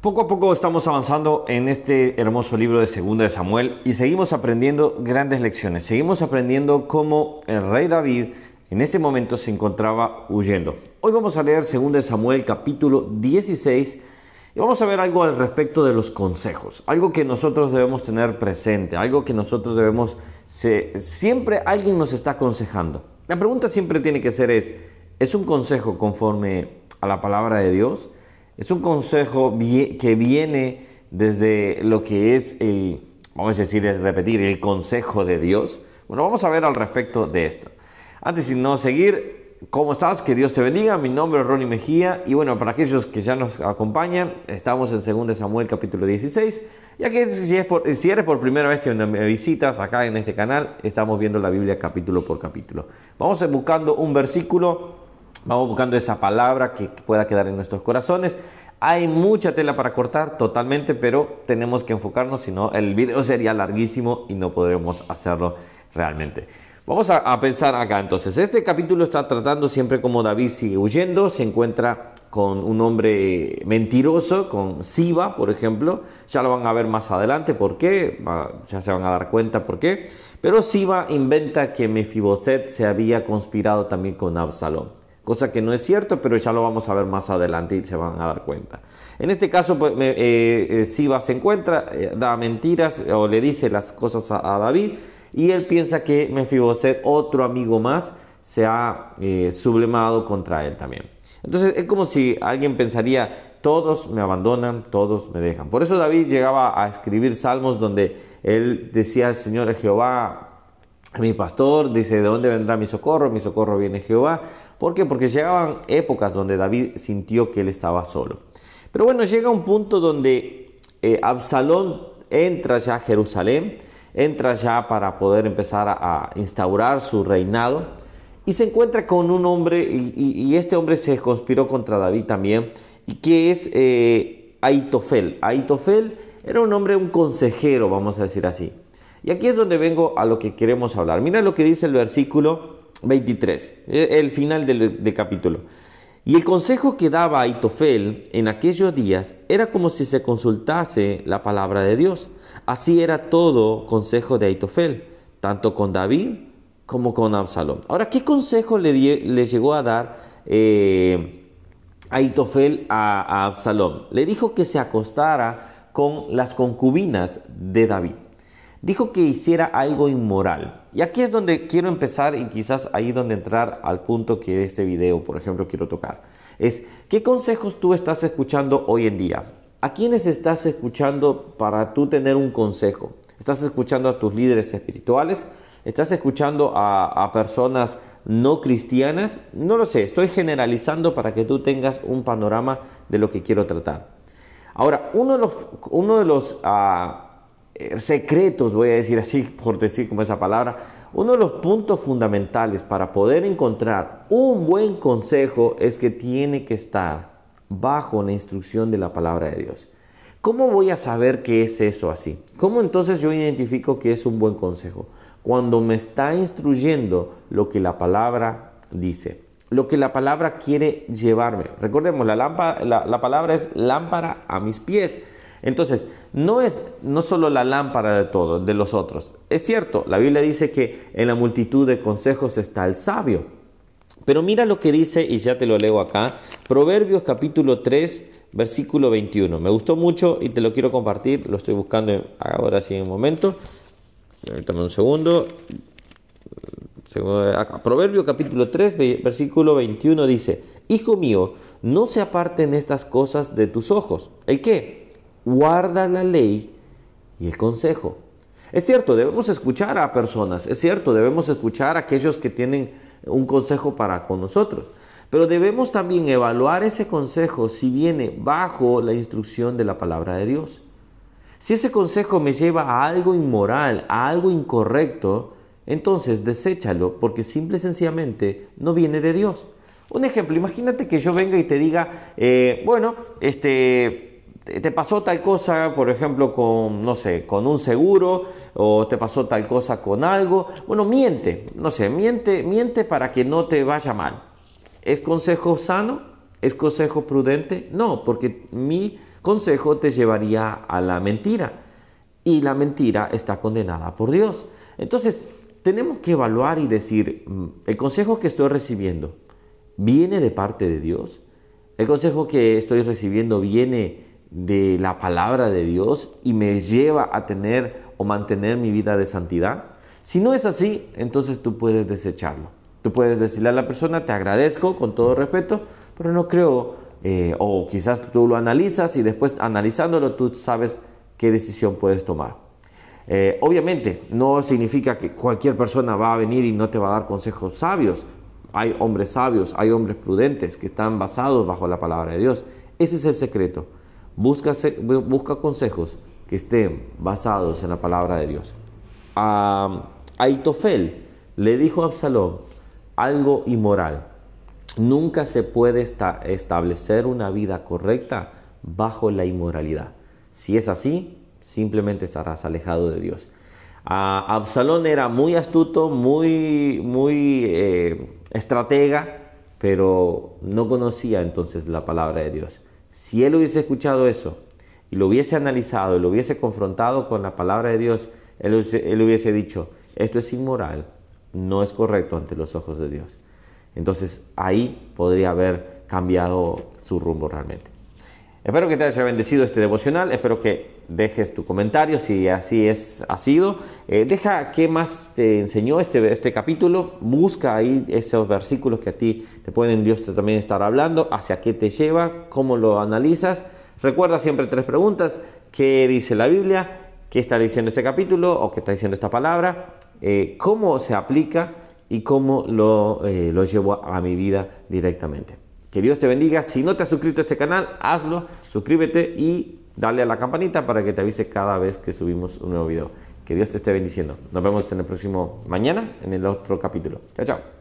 Poco a poco estamos avanzando en este hermoso libro de Segunda de Samuel y seguimos aprendiendo grandes lecciones. Seguimos aprendiendo cómo el rey David en ese momento se encontraba huyendo. Hoy vamos a leer Segunda de Samuel capítulo 16 y vamos a ver algo al respecto de los consejos, algo que nosotros debemos tener presente, algo que nosotros debemos siempre alguien nos está aconsejando. La pregunta siempre tiene que ser es ¿es un consejo conforme a la palabra de Dios? Es un consejo que viene desde lo que es el, vamos a decir, es repetir, el consejo de Dios. Bueno, vamos a ver al respecto de esto. Antes de no seguir, ¿cómo estás? Que Dios te bendiga. Mi nombre es Ronnie Mejía y bueno, para aquellos que ya nos acompañan, estamos en 2 Samuel capítulo 16. Ya que si, es por, si eres por primera vez que me visitas acá en este canal, estamos viendo la Biblia capítulo por capítulo. Vamos buscando un versículo Vamos buscando esa palabra que pueda quedar en nuestros corazones. Hay mucha tela para cortar totalmente, pero tenemos que enfocarnos, si no el video sería larguísimo y no podremos hacerlo realmente. Vamos a, pensar acá entonces. Este capítulo está tratando siempre como David sigue huyendo, se encuentra con un hombre mentiroso, con Siba, por ejemplo. Ya lo van a ver más adelante por qué, ya se van a dar cuenta por qué. Pero Siba inventa que Mefiboset se había conspirado también con Absalón cosa que no es cierto, pero ya lo vamos a ver más adelante y se van a dar cuenta. En este caso, pues, eh, eh, Siba se encuentra, eh, da mentiras o le dice las cosas a, David y él piensa que Mefiboset, otro amigo más, se ha sublimado contra él también. Entonces es como si alguien pensaría, todos me abandonan, todos me dejan. Por eso David llegaba a escribir salmos donde él decía, Señor Jehová, mi pastor, dice, ¿de dónde vendrá mi socorro? Mi socorro viene Jehová. ¿Por qué? Porque llegaban épocas donde David sintió que él estaba solo. Pero bueno, llega un punto donde eh, Absalón entra ya a Jerusalén, entra ya para poder empezar a, instaurar su reinado y se encuentra con un hombre, y, este hombre se conspiró contra David también, y que es eh, Aitofel. Aitofel era un hombre, un consejero, vamos a decir así. Y aquí es donde vengo a lo que queremos hablar. Mira lo que dice el versículo 23, el final del, capítulo. Y el consejo que daba Aitofel en aquellos días era como si se consultase la palabra de Dios. Así era todo consejo de Aitofel, tanto con David como con Absalón. Ahora, ¿qué consejo le, le llegó a dar eh, Aitofel a, a? Le dijo que se acostara con las concubinas de David dijo que hiciera algo inmoral. Y aquí es donde quiero empezar y quizás ahí donde entrar al punto que este video, por ejemplo, quiero tocar. Es, ¿qué consejos tú estás escuchando hoy en día? ¿A quiénes estás escuchando para tú tener un consejo? ¿Estás escuchando a tus líderes espirituales? ¿Estás escuchando a, personas no cristianas? No lo sé, estoy generalizando para que tú tengas un panorama de lo que quiero tratar. Ahora, uno de los, uno de los ah, secretos, voy a decir así, por decir como esa palabra, uno de los puntos fundamentales para poder encontrar un buen consejo es que tiene que estar bajo la instrucción de la palabra de Dios. ¿Cómo voy a saber qué es eso así? ¿Cómo entonces yo identifico que es un buen consejo? Cuando me está instruyendo lo que la palabra dice, lo que la palabra quiere llevarme. Recordemos, la, la palabra es lámpara a mis pies. Entonces, no es no solo la lámpara de todos, de los otros. Es cierto, la Biblia dice que en la multitud de consejos está el sabio. Pero mira lo que dice, y ya te lo leo acá, Proverbios capítulo 3, versículo 21. Me gustó mucho y te lo quiero compartir, lo estoy buscando ahora sí en un momento. Dame un segundo. Proverbio capítulo 3, versículo 21 dice, Hijo mío, no se aparten estas cosas de tus ojos. ¿El qué? Guarda la ley y el consejo. Es cierto, debemos escuchar a personas, es cierto, debemos escuchar a aquellos que tienen un consejo para con nosotros, pero debemos también evaluar ese consejo si viene bajo la instrucción de la palabra de Dios. Si ese consejo me lleva a algo inmoral, a algo incorrecto, entonces deséchalo porque simple y sencillamente no viene de Dios. Un ejemplo, imagínate que yo venga y te diga, eh, bueno, este, te pasó tal cosa, por ejemplo, con, no sé, con un seguro, o te pasó tal cosa con algo. Bueno, miente, no sé, miente, miente para que no te vaya mal. ¿Es consejo sano? ¿Es consejo prudente? No, porque mi consejo te llevaría a la mentira y la mentira está condenada por Dios. Entonces, tenemos que evaluar y decir, mm, el consejo que estoy recibiendo viene de parte de Dios. El consejo que estoy recibiendo viene de la palabra de Dios y me lleva a tener o mantener mi vida de santidad. Si no es así, entonces tú puedes desecharlo. Tú puedes decirle a la persona, te agradezco con todo respeto, pero no creo, eh, o quizás tú lo analizas y después analizándolo tú sabes qué decisión puedes tomar. Eh, obviamente, no significa que cualquier persona va a venir y no te va a dar consejos sabios. Hay hombres sabios, hay hombres prudentes que están basados bajo la palabra de Dios. Ese es el secreto. Busca, consejos que estén basados en la palabra de Dios. A Aitofel le dijo a Absalón algo inmoral. Nunca se puede establecer una vida correcta bajo la inmoralidad. Si es así, simplemente estarás alejado de Dios. Absalón era muy astuto, muy, muy eh, estratega, pero no conocía entonces la palabra de Dios. Si él hubiese escuchado eso y lo hubiese analizado y lo hubiese confrontado con la palabra de Dios, él él hubiese dicho, esto es inmoral, no es correcto ante los ojos de Dios. Entonces ahí podría haber cambiado su rumbo realmente. Espero que te haya bendecido este devocional, espero que dejes tu comentario si así es, ha sido. Eh, deja qué más te enseñó este, este capítulo, busca ahí esos versículos que a ti te pueden Dios también estar hablando, hacia qué te lleva, cómo lo analizas. Recuerda siempre tres preguntas, ¿qué dice la Biblia? ¿Qué está diciendo este capítulo o qué está diciendo esta palabra? Eh, ¿Cómo se aplica y cómo lo, eh, lo llevo a mi vida directamente? Que Dios te bendiga. Si no te has suscrito a este canal, hazlo, suscríbete y dale a la campanita para que te avise cada vez que subimos un nuevo video. Que Dios te esté bendiciendo. Nos vemos en el próximo mañana en el otro capítulo. Chao, chao.